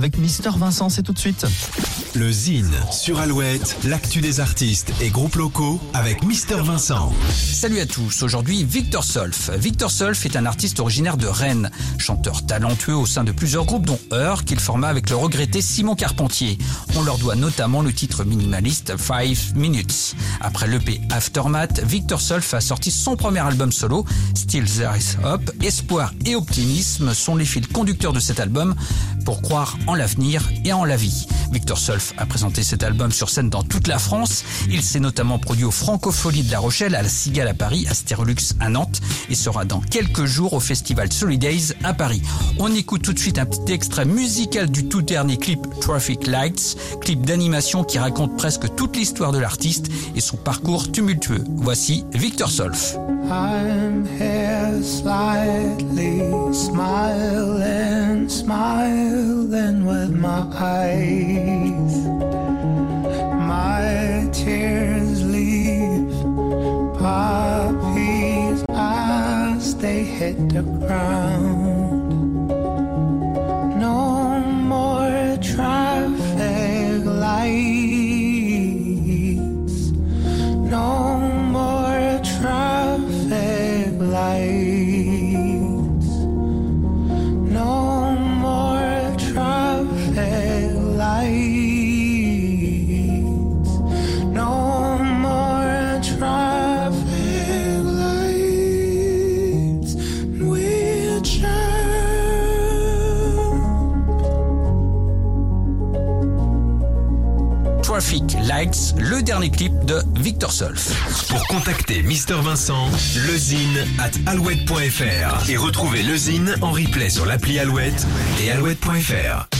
Avec Mister Vincent, c'est tout de suite. Le Zine sur Alouette, l'actu des artistes et groupes locaux avec Mister Vincent. Salut à tous, aujourd'hui Victor Solf. Victor Solf est un artiste originaire de Rennes, chanteur talentueux au sein de plusieurs groupes dont Heur qu'il forma avec le regretté Simon Carpentier. On leur doit notamment le titre minimaliste Five Minutes. Après l'EP Aftermath, Victor Solf a sorti son premier album solo, Still There Is Hope. Espoir et optimisme sont les fils conducteurs de cet album pour croire en l'avenir et en la vie. Victor Solf a présenté cet album sur scène dans toute la France. Il s'est notamment produit au Francofolie de La Rochelle, à la Cigale à Paris, à Stérolux à Nantes et sera dans quelques jours au festival Solidays à Paris. On écoute tout de suite un petit extrait musical du tout dernier clip Traffic Lights, clip d'animation qui raconte presque toute l'histoire de l'artiste et son parcours tumultueux. Voici Victor Solf. My eyes. My tears leave poppies as they hit the ground. Traffic Lights, le dernier clip de Victor Solf. Pour contacter Mister Vincent, lezine at alouette.fr et retrouver le Zine en replay sur l'appli Alouette et alouette.fr.